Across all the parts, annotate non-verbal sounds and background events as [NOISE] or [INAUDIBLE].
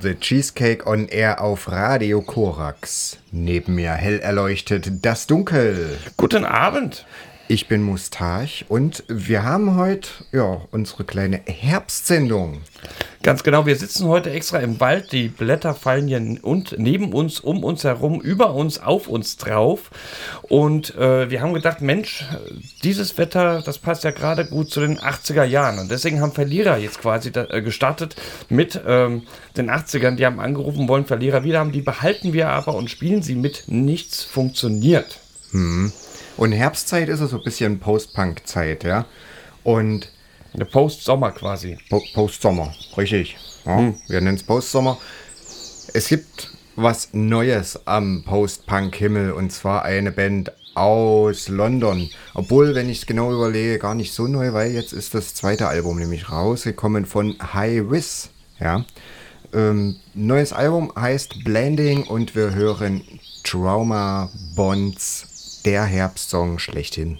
The Cheesecake on Air auf Radio Korax. Neben mir hell erleuchtet das Dunkel. Guten Abend. Ich bin Mustach und wir haben heute ja, unsere kleine Herbstsendung. Ganz genau, wir sitzen heute extra im Wald. Die Blätter fallen hier und neben uns, um uns herum, über uns, auf uns drauf. Und äh, wir haben gedacht, Mensch, dieses Wetter, das passt ja gerade gut zu den 80er Jahren. Und deswegen haben Verlierer jetzt quasi da, äh, gestartet mit ähm, den 80ern. Die haben angerufen, wollen Verlierer wieder haben. Die behalten wir aber und spielen sie mit. Nichts funktioniert. Und Herbstzeit ist es so ein bisschen Post-Punk-Zeit, ja. Und eine Post-Sommer quasi. Po Post-Sommer, richtig. Ja, hm. Wir nennen es Post-Sommer. Es gibt was Neues am Post-Punk-Himmel und zwar eine Band aus London. Obwohl, wenn ich es genau überlege, gar nicht so neu, weil jetzt ist das zweite Album nämlich rausgekommen von High Wiz. Ja. Ähm, neues Album heißt Blending und wir hören Trauma Bonds der Herbstsong schlechthin.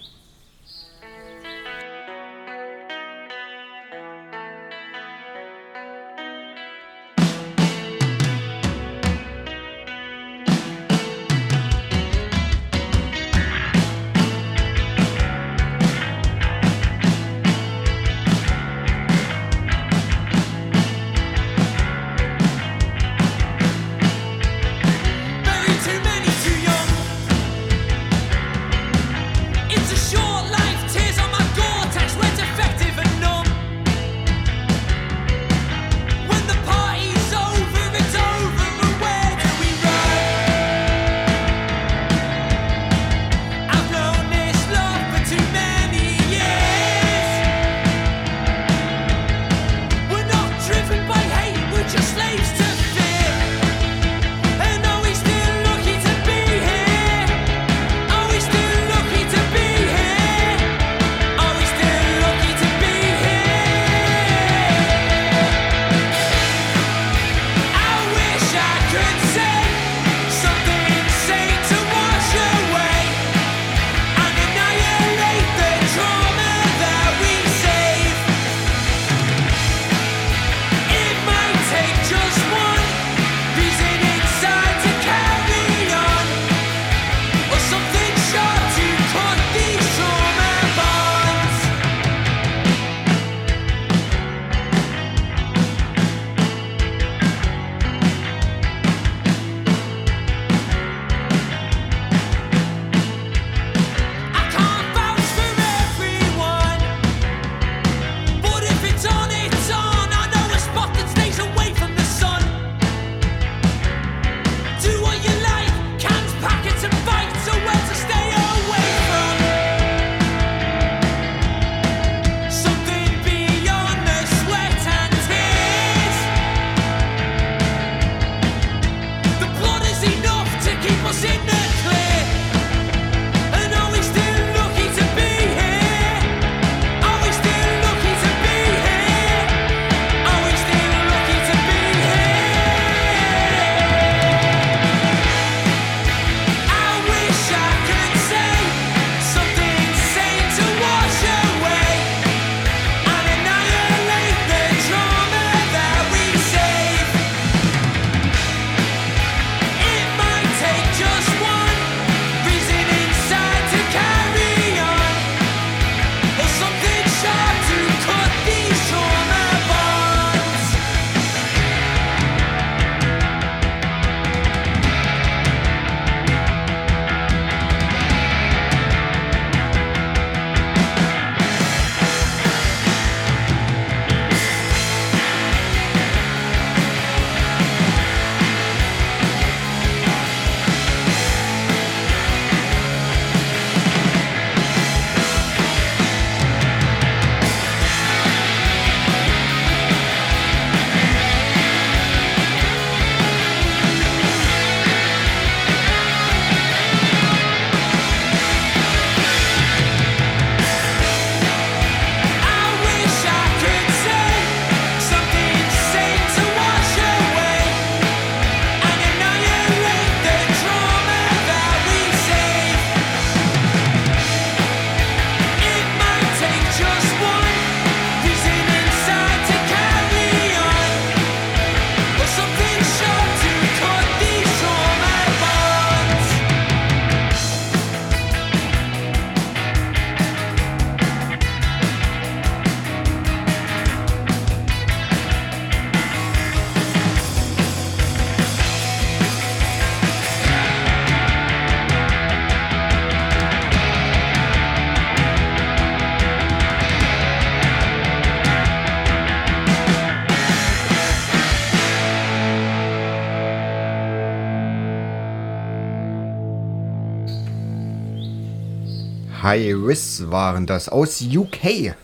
High Riss waren das aus UK.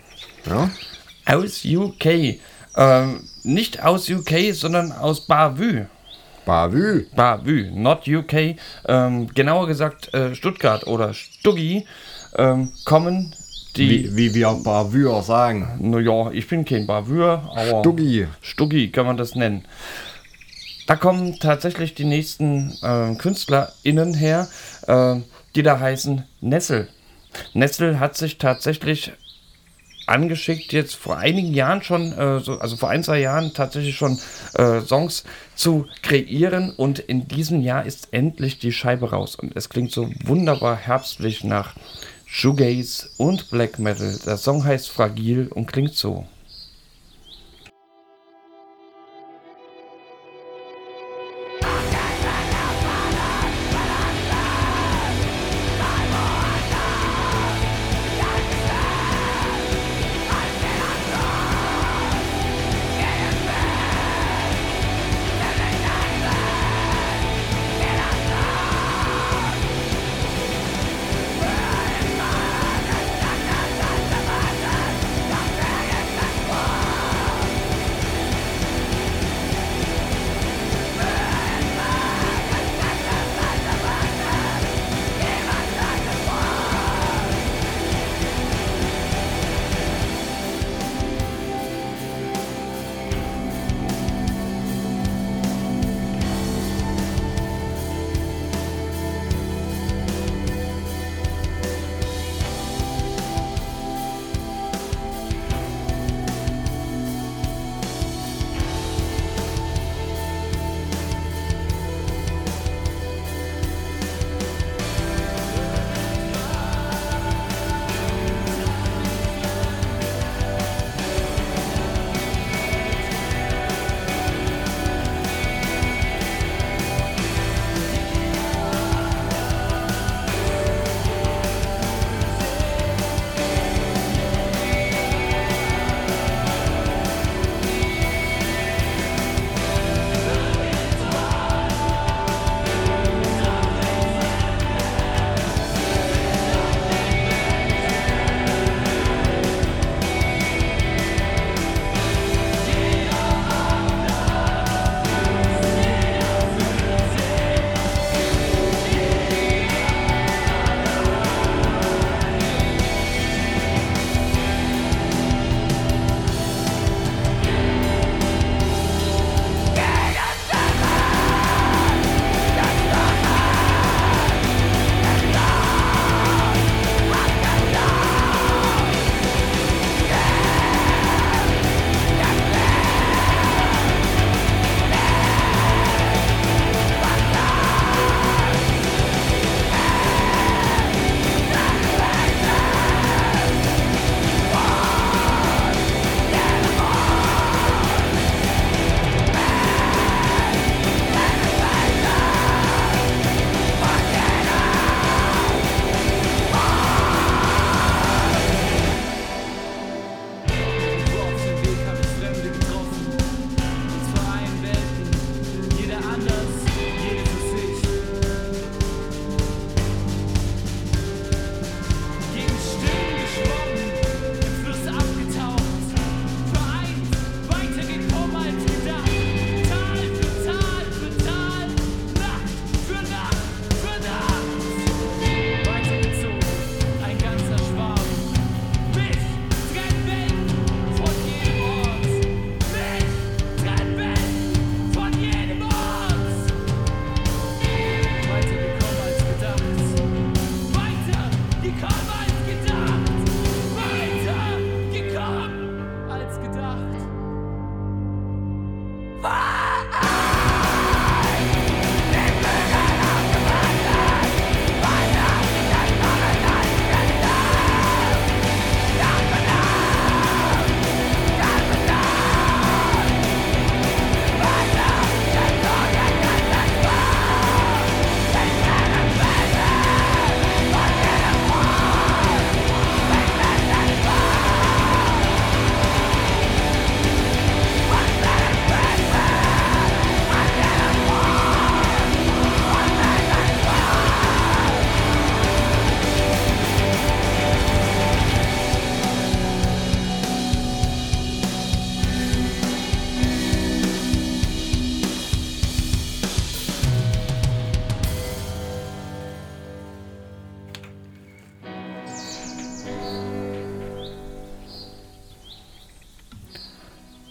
Ja? Aus UK. Ähm, nicht aus UK, sondern aus Bavü. Bavü. Bavü, not UK. Ähm, genauer gesagt äh, Stuttgart oder Stuggi ähm, kommen die. Wie, wie wir Bavür sagen. Naja, ich bin kein Bavür, aber. Stuggi. Stuggi kann man das nennen. Da kommen tatsächlich die nächsten äh, KünstlerInnen her, äh, die da heißen Nessel. Nessel hat sich tatsächlich angeschickt, jetzt vor einigen Jahren schon, äh, so, also vor ein, zwei Jahren tatsächlich schon äh, Songs zu kreieren und in diesem Jahr ist endlich die Scheibe raus und es klingt so wunderbar herbstlich nach Shoegaze und Black Metal. Der Song heißt Fragil und klingt so.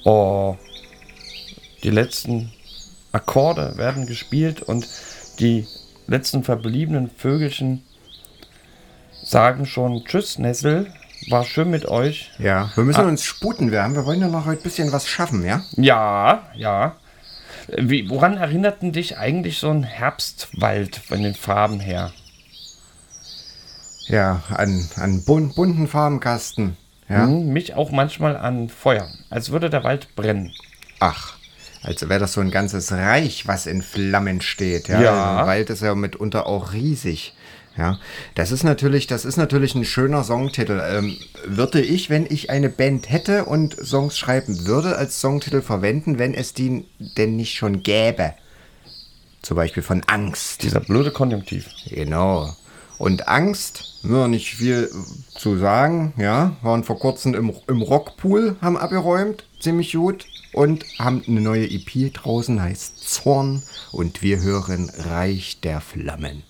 Oh, die letzten Akkorde werden gespielt und die letzten verbliebenen Vögelchen sagen schon Tschüss, Nessel. War schön mit euch. Ja, wir müssen uns sputen. Wir, haben, wir wollen ja noch heute ein bisschen was schaffen, ja? Ja, ja. Wie, woran erinnerten dich eigentlich so ein Herbstwald von den Farben her? Ja, an, an bun bunten Farbenkasten. Ja. Hm, mich auch manchmal an Feuer, als würde der Wald brennen. Ach, als wäre das so ein ganzes Reich, was in Flammen steht. Ja, Ja. Also Wald ist ja mitunter auch riesig. Ja, das ist natürlich, das ist natürlich ein schöner Songtitel. Ähm, würde ich, wenn ich eine Band hätte und Songs schreiben würde, als Songtitel verwenden, wenn es die denn nicht schon gäbe? Zum Beispiel von Angst. Dieser blöde Konjunktiv. Genau. Und Angst, nur nicht viel zu sagen, ja, waren vor kurzem im, im Rockpool, haben abgeräumt, ziemlich gut, und haben eine neue EP draußen, heißt Zorn, und wir hören Reich der Flammen.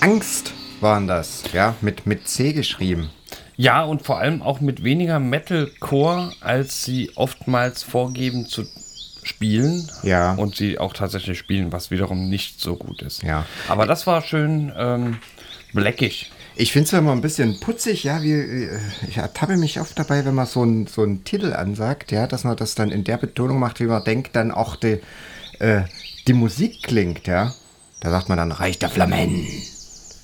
Angst waren das, ja, mit, mit C geschrieben. Ja, und vor allem auch mit weniger Metalcore, als sie oftmals vorgeben zu spielen. Ja. Und sie auch tatsächlich spielen, was wiederum nicht so gut ist. Ja. Aber das war schön ähm, blackig. Ich finde es ja immer ein bisschen putzig, ja, wie, äh, ich ertappe mich oft dabei, wenn man so einen so einen Titel ansagt, ja, dass man das dann in der Betonung macht, wie man denkt, dann auch die, äh, die Musik klingt, ja. Da sagt man dann Reich der Flammen.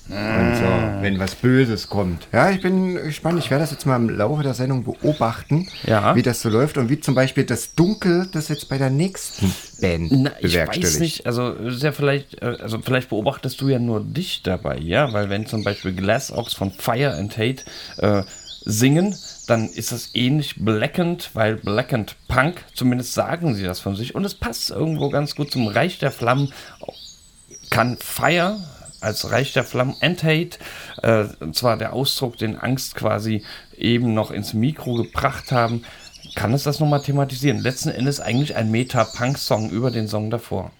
Und so, wenn was Böses kommt. Ja, ich bin gespannt. Ich werde das jetzt mal im Laufe der Sendung beobachten, Ja. wie das so läuft und wie zum Beispiel das Dunkel das jetzt bei der nächsten Band Na, ich weiß nicht, also ist ja vielleicht, äh, also vielleicht beobachtest du ja nur dich dabei, ja, weil wenn zum Beispiel Glass Ox von Fire and Hate äh, singen, dann ist das ähnlich blackend, weil blackend Punk, zumindest sagen sie das von sich und es passt irgendwo ganz gut zum Reich der Flammen. Kann Fire als Reich der Flammen Hate, äh, und zwar der Ausdruck, den Angst quasi eben noch ins Mikro gebracht haben, kann es das nochmal thematisieren. Letzten Endes eigentlich ein Meta-Punk-Song über den Song davor.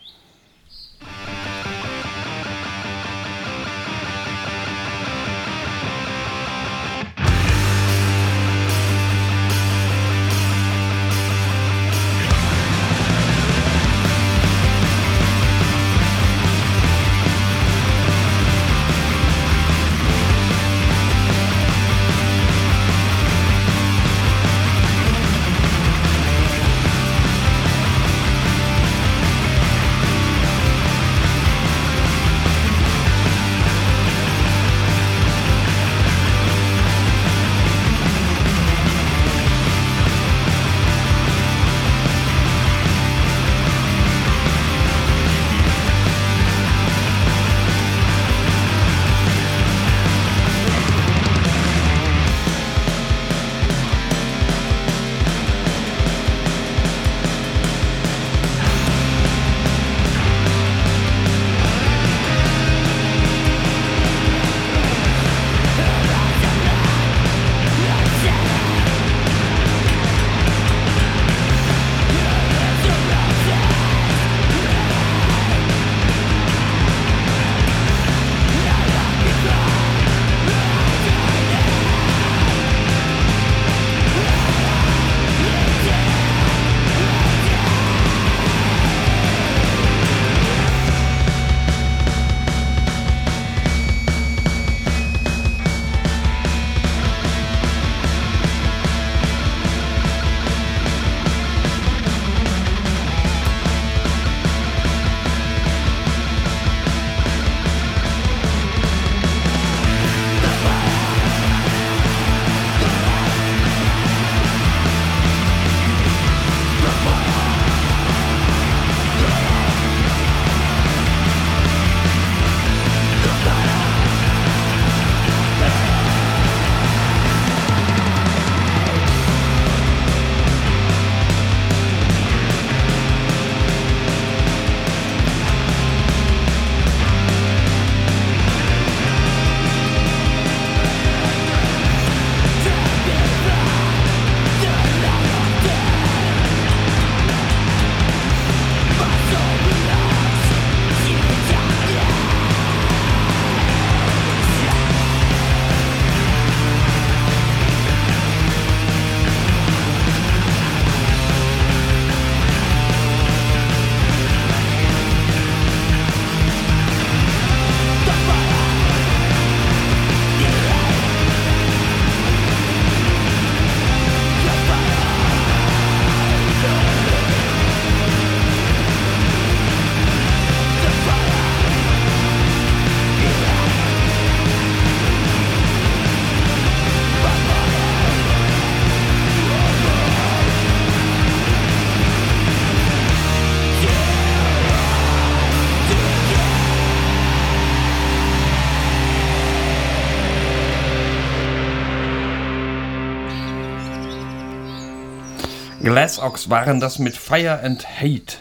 Glass Ox waren das mit Fire and Hate.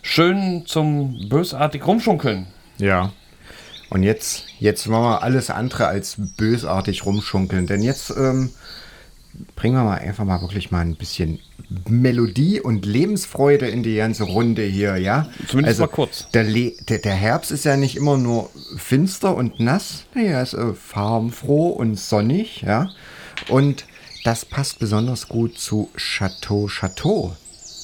Schön zum bösartig rumschunkeln. Ja. Und jetzt, jetzt wollen wir alles andere als bösartig rumschunkeln. Denn jetzt ähm, bringen wir mal einfach mal wirklich mal ein bisschen Melodie und Lebensfreude in die ganze Runde hier, ja? Zumindest mal kurz. Der, Le der, der Herbst ist ja nicht immer nur finster und nass. Nee, er ist äh, farbenfroh und sonnig, ja? Und das passt besonders gut zu Chateau Chateau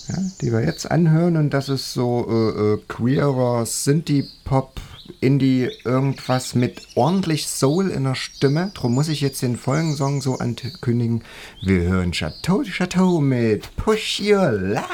ja, die wir jetzt anhören. Und das ist so äh, äh, queerer Synthie-Pop, Indie, irgendwas mit ordentlich Soul in der Stimme. Drum muss ich jetzt den Folgensong so ankündigen. Wir hören Chateau Chateau mit Push Your Luck.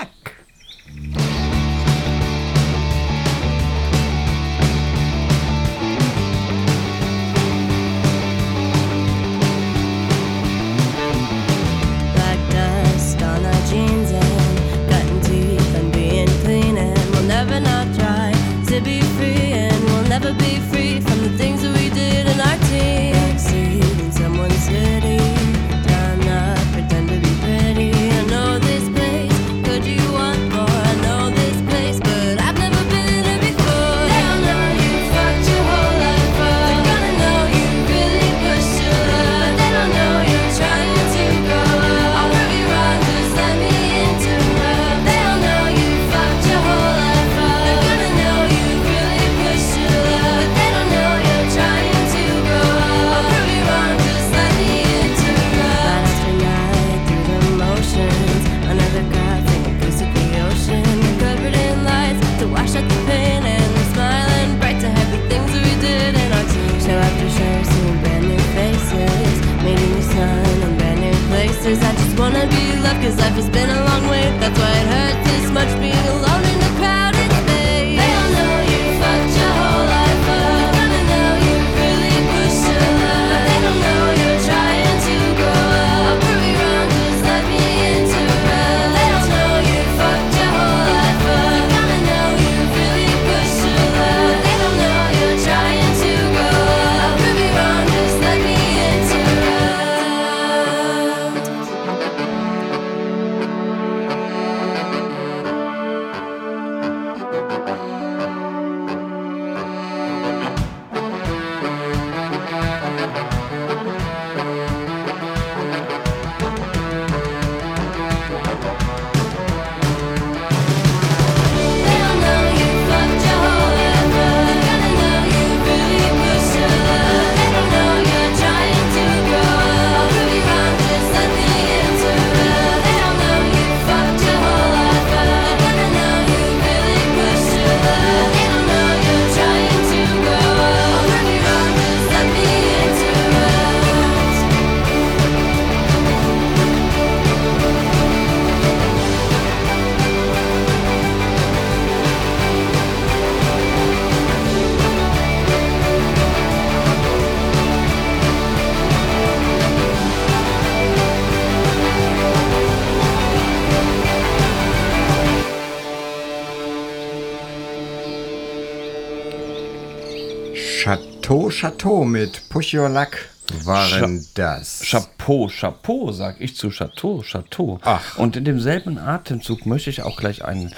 Push Your Luck waren das. Chapeau, Chapeau, sag ich zu Chateau, Chateau. Ach. Und in demselben Atemzug möchte ich auch gleich einen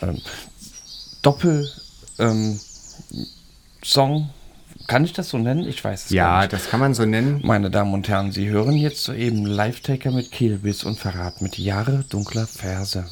ähm, Doppel ähm, Song, kann ich das so nennen? Ich weiß es gar ja, nicht. das kann man so nennen. Meine Damen und Herren, Sie hören jetzt soeben Live-Taker mit Kehlbiss und Verrat mit Jahre dunkler Verse.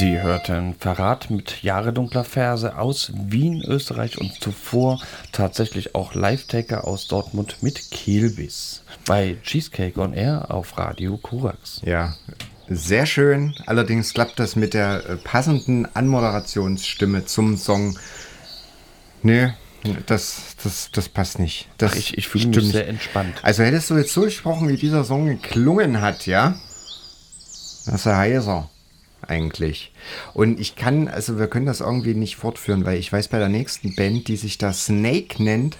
Sie hörten Verrat mit Jahre dunkler Verse aus Wien, Österreich und zuvor tatsächlich auch Live-Taker aus Dortmund mit Kehlbiss bei Cheesecake on Air auf Radio Korax. Ja, sehr schön. Allerdings klappt das mit der äh, passenden Anmoderationsstimme zum Song. Nee, das, das, das passt nicht. Das Ach, ich- ich fühle mich sehr entspannt. Also hättest du jetzt so gesprochen, wie dieser Song geklungen hat, ja? Das ist ja heiser, eigentlich. Und ich kann, also wir können das irgendwie nicht fortführen, weil ich weiß bei der nächsten Band, die sich da Snake nennt,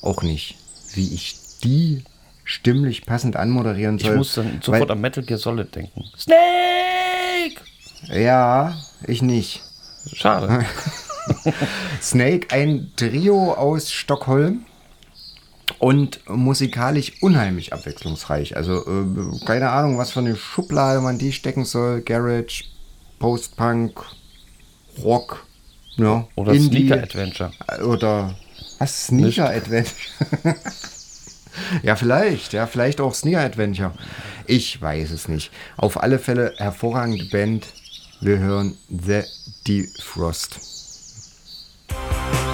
auch nicht, wie ich die stimmlich passend anmoderieren Ich soll. muss dann sofort an Metal Gear Solid denken. Snake! Ja, ich nicht. Schade. [LAUGHS] [LAUGHS] Snake, ein Trio aus Stockholm und musikalisch unheimlich abwechslungsreich. Also äh, keine Ahnung, was für eine Schublade man die stecken soll. Garage, Post-Punk, Rock, ja, Oder Indie, Sneaker Adventure. Oder was? Sneaker Adventure? [LAUGHS] ja, vielleicht. Ja, vielleicht auch Sneaker Adventure. Ich weiß es nicht. Auf alle Fälle hervorragende Band. Wir hören The Defrost. I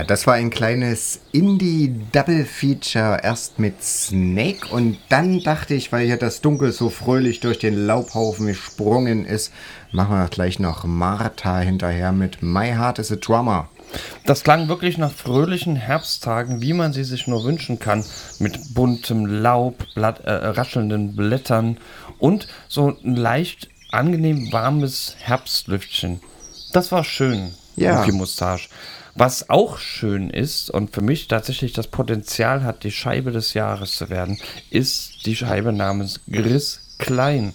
Ja, das war ein kleines Indie-Double-Feature. Erst mit Snake und dann dachte ich, weil hier das Dunkel so fröhlich durch den Laubhaufen gesprungen ist, machen wir gleich noch Martha hinterher mit My Heart is a Drummer. Das klang wirklich nach fröhlichen Herbsttagen, wie man sie sich nur wünschen kann, mit buntem Laub, Blatt, äh, raschelnden Blättern und so ein leicht angenehm warmes Herbstlüftchen. Das war schön, Ja. Mucki Mustache. Was auch schön ist und für mich tatsächlich das Potenzial hat, die Scheibe des Jahres zu werden, ist die Scheibe namens Gris Klein.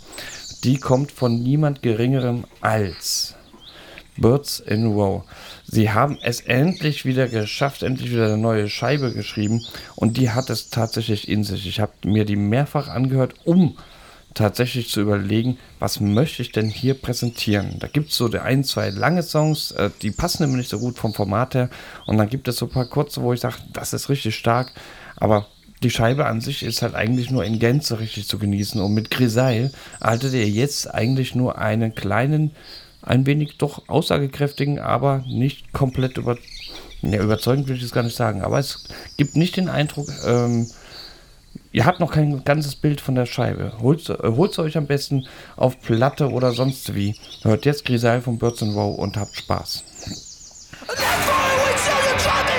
Die kommt von niemand Geringerem als Birds in Row. Sie haben es endlich wieder geschafft, endlich wieder eine neue Scheibe geschrieben und die hat es tatsächlich in sich. Ich habe mir die mehrfach angehört, um tatsächlich zu überlegen, was möchte ich denn hier präsentieren. Da gibt es so der ein, zwei lange Songs, äh, die passen immer nicht so gut vom Format her und dann gibt es so ein paar kurze, wo ich sage, das ist richtig stark, aber die Scheibe an sich ist halt eigentlich nur in Gänze richtig zu genießen und mit Grisaille erhaltet ihr jetzt eigentlich nur einen kleinen ein wenig doch aussagekräftigen, aber nicht komplett über, ja, überzeugend will ich es gar nicht sagen. Aber es gibt nicht den Eindruck, ähm, ihr habt noch kein ganzes Bild von der Scheibe. Holt es euch am besten auf Platte oder sonst wie. Hört jetzt Grisaille von Birds and Row und habt Spaß. You're not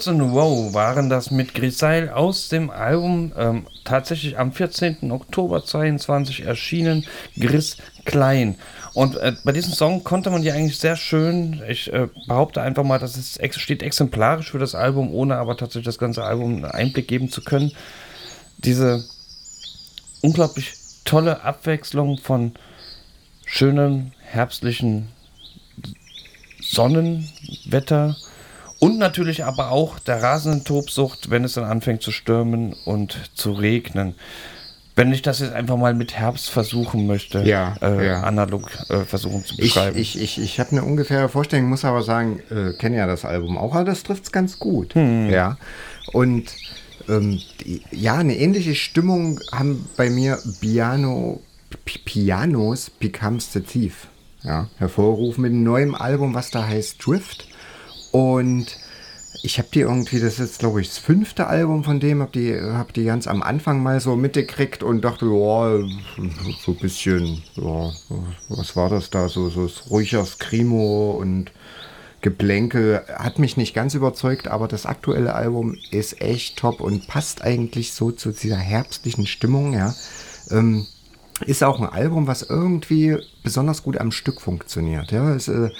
Birds in a Row waren das mit Grisail aus dem Album ähm, tatsächlich am 14. Oktober 22 erschienen, Gris Klein. Und äh, bei diesem Song konnte man ja eigentlich sehr schön, ich äh, behaupte einfach mal, das ist, ex steht exemplarisch für das Album, ohne aber tatsächlich das ganze Album einen Einblick geben zu können. Diese unglaublich tolle Abwechslung von schönem herbstlichen Sonnenwetter und natürlich aber auch der rasenden Tobsucht, wenn es dann anfängt zu stürmen und zu regnen. Wenn ich das jetzt einfach mal mit Herbst versuchen möchte, Ja, äh, ja. analog äh, versuchen zu Ich, beschreiben. ich, ich, ich habe eine ungefähre Vorstellung, muss aber sagen, äh, kenne ja das Album auch, aber das trifft es ganz gut. Ja. Und ähm, ja, eine ähnliche Stimmung haben bei mir Piano, Pianos Becomes the Thief ja, hervorgerufen mit einem neuen Album, was da heißt Drift. Und ich habe die irgendwie, das ist jetzt glaube ich das fünfte Album von dem, habe die, hab die ganz am Anfang mal so mitgekriegt und dachte, ja, so ein bisschen, ja, was war das da, so, so ruhiger Screamo und Geplänkel hat mich nicht ganz überzeugt, aber das aktuelle Album ist echt top und passt eigentlich so zu dieser herbstlichen Stimmung, ja. Ähm, ist auch ein Album, was irgendwie besonders gut am Stück funktioniert. Ja, ist äh,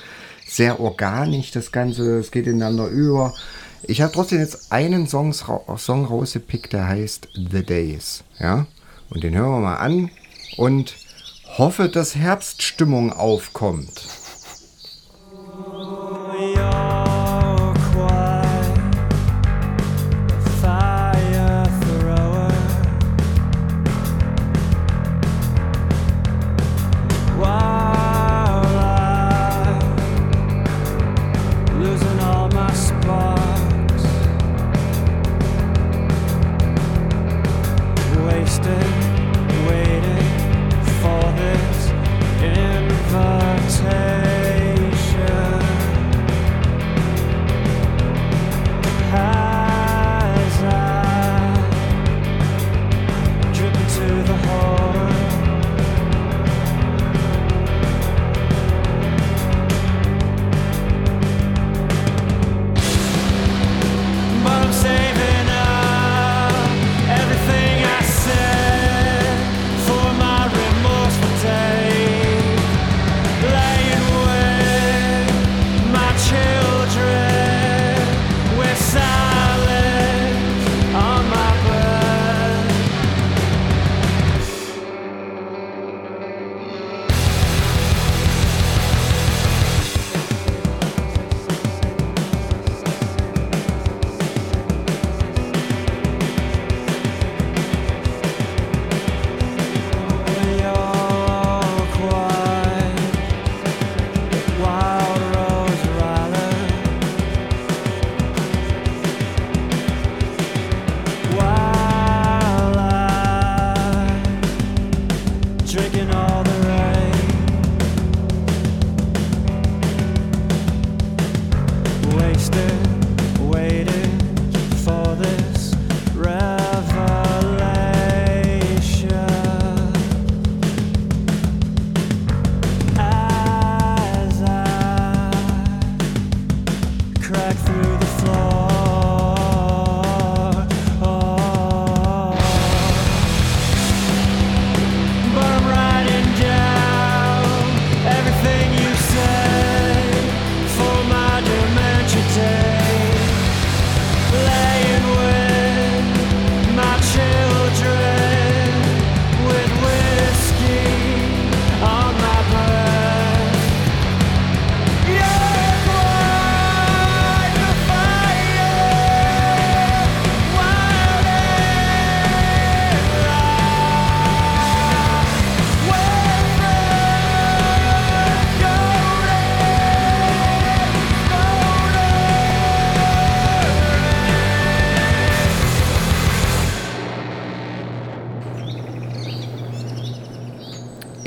sehr organisch, das Ganze, es geht ineinander über. Ich habe trotzdem jetzt einen Songs, Song rausgepickt, der heißt The Days. Ja, und den hören wir mal an und hoffe, dass Herbststimmung aufkommt.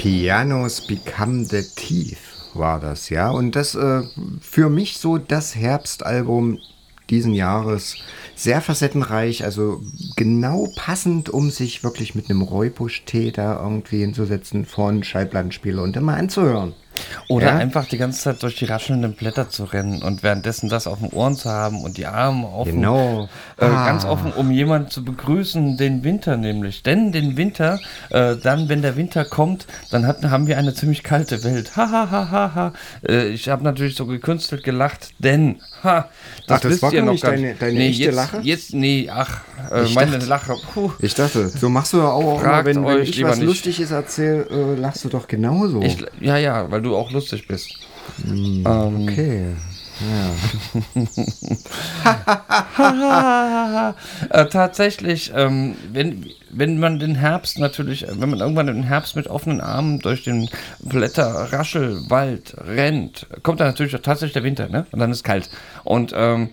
Pianos Become the Thief war das, ja. Und das äh, für mich so das Herbstalbum diesen Jahres. Sehr facettenreich, also genau passend, um sich wirklich mit einem Räubusch-Tee da irgendwie hinzusetzen vor einen Schallplattenspieler und immer anzuhören. Oder Ja. einfach die ganze Zeit durch die raschelnden Blätter zu rennen und währenddessen das auf den Ohren zu haben und die Arme offen. Genau. Äh, Ah. Ganz offen, um jemanden zu begrüßen, den Winter nämlich. Denn den Winter, äh, dann, wenn der Winter kommt, dann hatten, haben wir eine ziemlich kalte Welt. Ha, ha, ha, ha, ha. Äh, ich habe natürlich so gekünstelt gelacht, denn, ha, das, Ach, das wisst war ihr noch nicht gar deine- deine nee, echte jetzt, Lache? Jetzt, nee, ach, äh, Ich meine dachte- Lache, puh. Ich dachte, so machst du ja auch, immer, Fragt wenn, wenn ich was nicht. Lustiges erzähle, äh, lachst du doch genauso. Ich, ja, ja, weil du auch lustig bist. ähm, okay. [LAUGHS] äh, tatsächlich, ähm, wenn, wenn man den Herbst natürlich, äh, wenn man irgendwann den Herbst mit offenen Armen durch den Blätterraschelwald rennt, kommt dann natürlich auch tatsächlich der Winter, ne? Und dann ist kalt. Und ähm,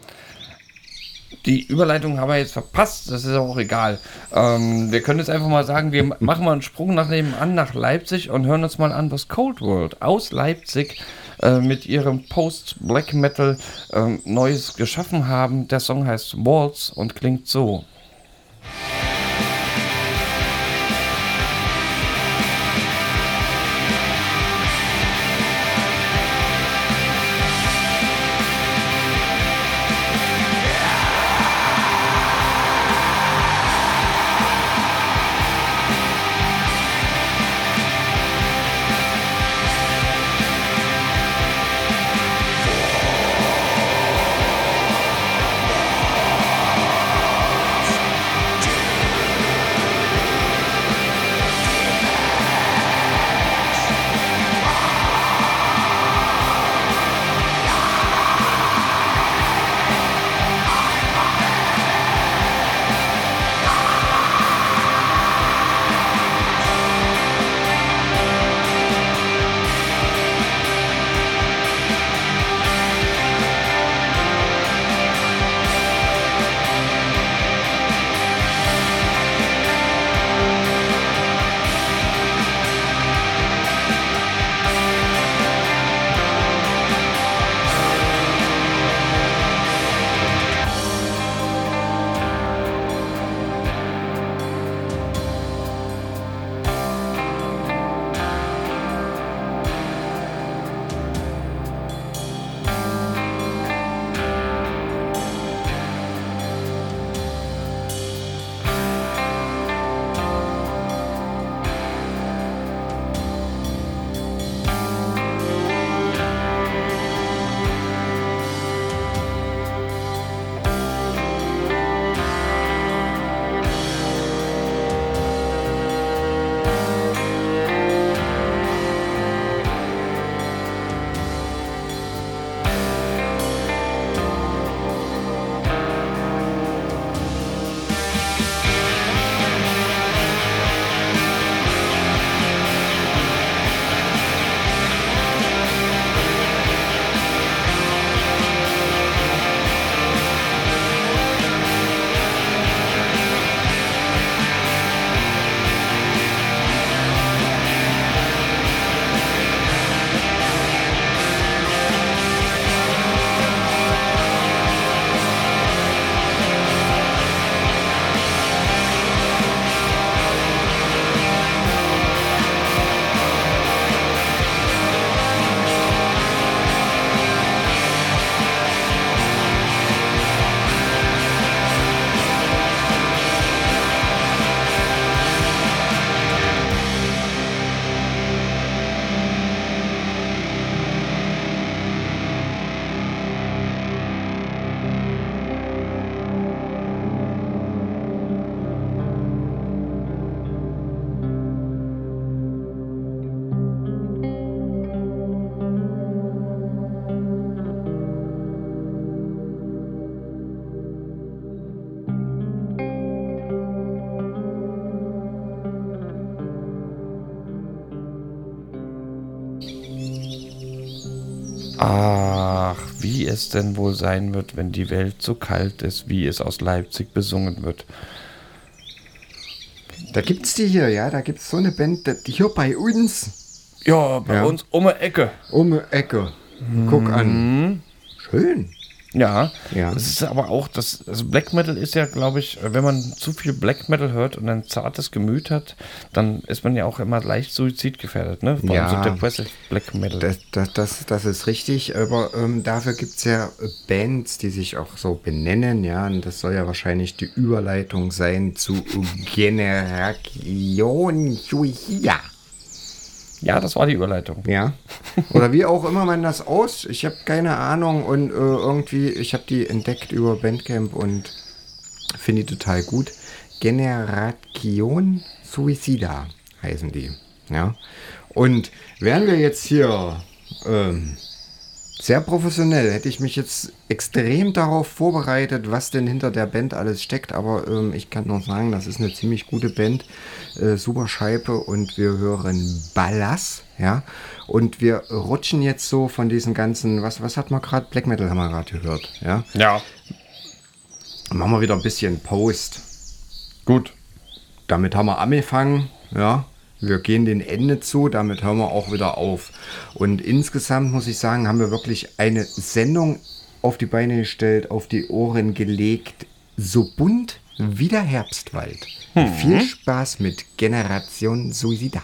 die Überleitung haben wir jetzt verpasst, das ist auch egal. Ähm, wir können jetzt einfach mal sagen, wir machen mal einen Sprung nach nebenan nach Leipzig und hören uns mal an, was Cold World aus Leipzig äh, mit ihrem Post-Black Metal ähm, Neues geschaffen haben. Der Song heißt Waltz und klingt so. Denn wohl sein wird, wenn die Welt so kalt ist, wie es aus Leipzig besungen wird. Da gibt's die hier, ja, da gibt's so eine Band, die hier bei uns Ja, bei Ja. uns um die Ecke. um die Ecke. Guck an. Schön. Ja, Ja. das ist aber auch, das, also Black Metal ist ja, glaube ich, wenn man zu viel Black Metal hört und ein zartes Gemüt hat, dann ist man ja auch immer leicht suizidgefährdet, ne? Vor allem Ja. so Depressive Black Metal. Das, das, das, das ist richtig, aber ähm, dafür gibt es ja Bands, die sich auch so benennen, ja, und das soll ja wahrscheinlich die Überleitung sein zu Generation Suicida. ja, das war die Überleitung. Ja. Oder wie auch immer man das aus. Ich habe keine Ahnung und äh, irgendwie, ich habe die entdeckt über Bandcamp und finde die total gut. Generation Suicida heißen die. Ja. Und wären wir jetzt hier ähm, sehr professionell, hätte ich mich jetzt extrem darauf vorbereitet, was denn hinter der Band alles steckt. Aber ähm, ich kann nur sagen, das ist eine ziemlich gute Band, äh, super Scheibe und wir hören Ballas, ja. Und wir rutschen jetzt so von diesen ganzen, was, was hat man gerade? Black Metal haben wir gerade gehört, ja. Ja, Machen wir wieder ein bisschen Post. gut. Damit haben wir angefangen, ja. Wir gehen den Ende zu, damit hören wir auch wieder auf. Und insgesamt muss ich sagen, haben wir wirklich eine Sendung auf die Beine gestellt, auf die Ohren gelegt, so bunt wie der Herbstwald. Viel Spaß mit Generation Suicida.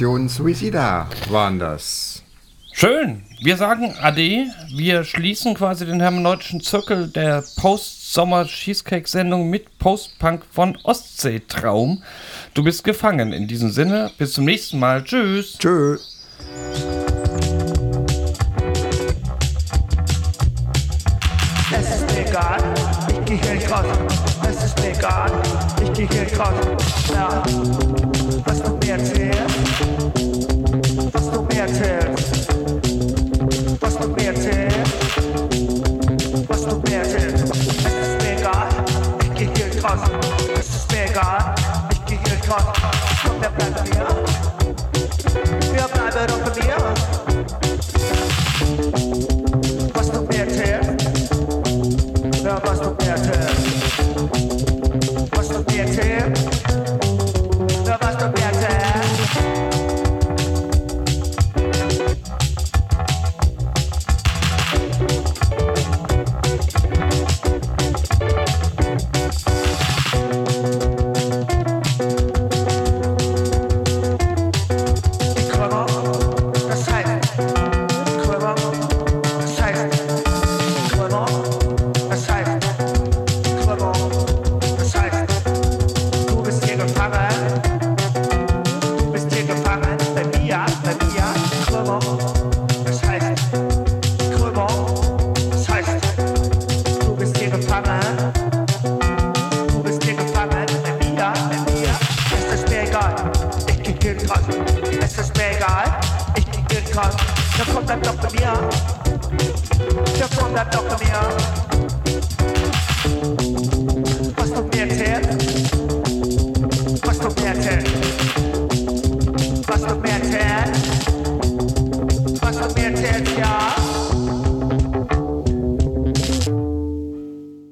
Generation Suicida waren das. Schön. Wir sagen Ade. Wir schließen quasi den hermeneutischen Zirkel der Post-Sommer-Cheesecake-Sendung mit Post-Punk von Ostseetraum. Du bist gefangen. In diesem Sinne, bis zum nächsten Mal. Tschüss. Tschüss. Es ist egal, geh hier raus. Es ist mir egal, ich geh hier raus. Ja, was du mir erzählst, was du mir erzählst,